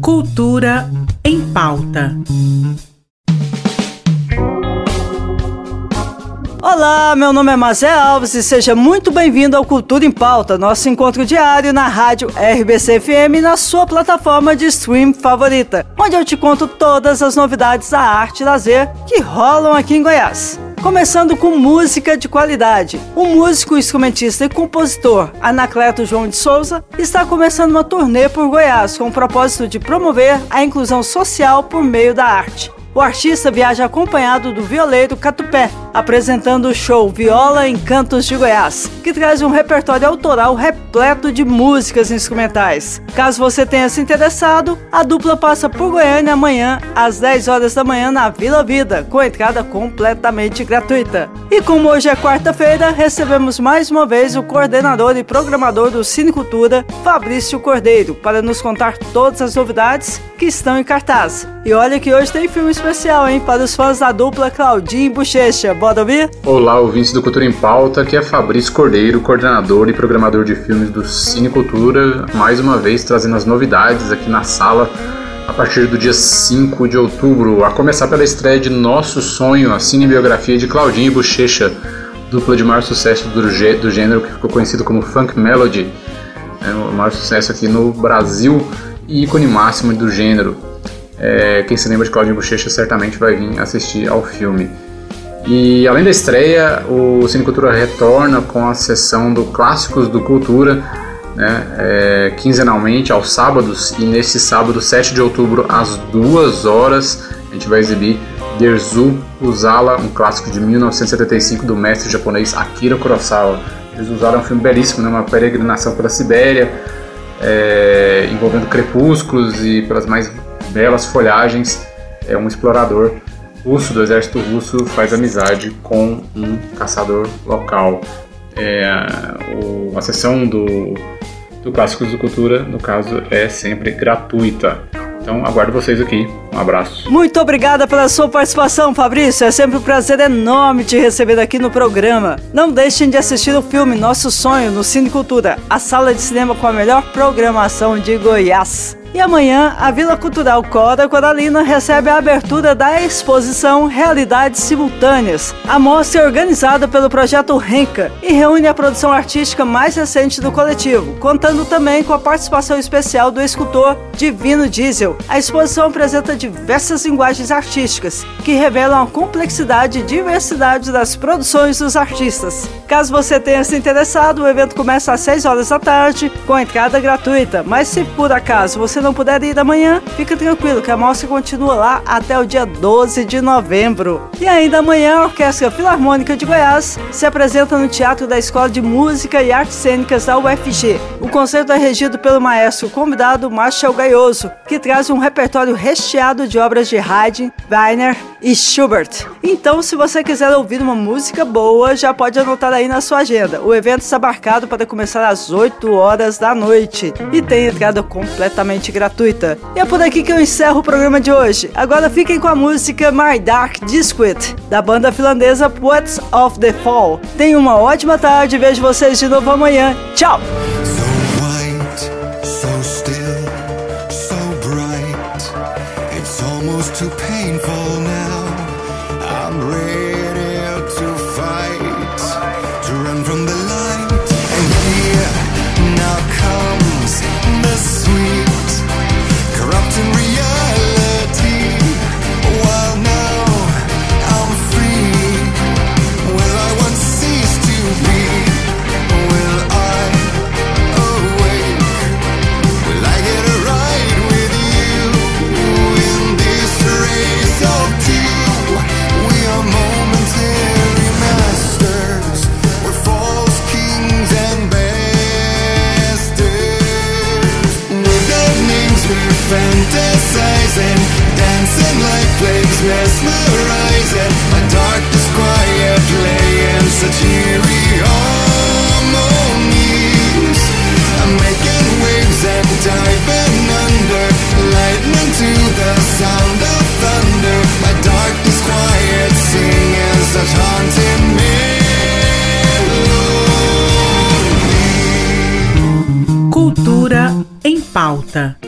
Cultura em pauta. Olá, meu nome é Mazé Alves e seja muito bem-vindo ao Cultura em Pauta, nosso encontro diário na rádio RBC FM na sua plataforma de stream favorita, onde eu te conto todas as novidades da arte e lazer que rolam aqui em Goiás. Começando com música de qualidade. O músico, instrumentista e compositor Anacleto João de Souza está começando uma turnê por Goiás com o propósito de promover a inclusão social por meio da arte. O artista viaja acompanhado do violeiro Catupé, apresentando o show Viola em Cantos de Goiás, que traz um repertório autoral repleto de músicas instrumentais. Caso você tenha se interessado, a dupla passa por Goiânia amanhã, às 10 horas da manhã, na Vila Vida, com entrada completamente gratuita. E como hoje é quarta-feira, recebemos mais uma vez o coordenador e programador do Cinecultura, Fabrício Cordeiro, para nos contar todas as novidades que estão em cartaz. E olha que hoje tem filme especial, hein, para os fãs da dupla Claudinho e Bochecha. Bora ouvir? Olá, ouvintes do Cultura em Pauta, aqui é Fabrício Cordeiro, coordenador e programador de filmes do Cine Cultura, mais uma vez trazendo as novidades aqui na sala a partir do dia 5 de outubro, a começar pela estreia de Nosso Sonho, a cinebiografia de Claudinho e Bochecha, dupla de maior sucesso do, do gênero que ficou conhecido como Funk Melody, é o maior sucesso aqui no Brasil e ícone máximo do gênero. É, quem se lembra de Claudinho Bochecha certamente vai vir assistir ao filme. E além da estreia, o Cine Cultura retorna com a sessão do Clássicos do Cultura, né, é, quinzenalmente aos sábados. E nesse sábado, 7 de outubro, às 2 horas, a gente vai exibir Derzu Uzala, um clássico de 1975 do mestre japonês Akira Kurosawa. Derzu Uzala é um filme belíssimo, né, uma peregrinação pela Sibéria, é, envolvendo crepúsculos e pelas mais belas folhagens, é um explorador russo do exército russo faz amizade com um caçador local. É, o, a sessão do, do Clássicos do Cultura, no caso, é sempre gratuita. Então aguardo vocês aqui. Um abraço. Muito obrigada pela sua participação, Fabrício. É sempre um prazer enorme te receber aqui no programa. Não deixem de assistir o filme Nosso Sonho no Cine Cultura, a sala de cinema com a melhor programação de Goiás. E amanhã, a Vila Cultural Cora Coralina recebe a abertura da exposição Realidades Simultâneas. A mostra é organizada pelo projeto Renca e reúne a produção artística mais recente do coletivo, contando também com a participação especial do escultor Divino Diesel. A exposição apresenta diversas linguagens artísticas que revelam a complexidade e diversidade das produções dos artistas. Caso você tenha se interessado, o evento começa às 6 horas da tarde, com entrada gratuita, mas se por acaso você não puder ir amanhã, fica tranquilo que a mostra continua lá até o dia 12 de novembro. E ainda amanhã a Orquestra Filarmônica de Goiás se apresenta no Teatro da Escola de Música e Artes Cênicas da UFG. O concerto é regido pelo maestro convidado Marshall Gaioso, que traz um repertório recheado de obras de Haydn, Weiner e Schubert. Então, se você quiser ouvir uma música boa, já pode anotar aí na sua agenda. O evento está marcado para começar às 8 horas da noite e tem entrada completamente totalmente gratuita. E é por aqui que eu encerro o programa de hoje. Agora fiquem com a música My Dark Disquit, da banda finlandesa Poets of the Fall. Tenham uma ótima tarde e vejo vocês de novo amanhã. Tchau! too painful now. I'm ready fantasizing, dancing like flames, mesmerizing. My dark disquiet laying such eerie harmonies. I'm making waves and diving under, lightning to the sound of thunder. My dark disquiet singing such haunting melody. Cultura em Pauta.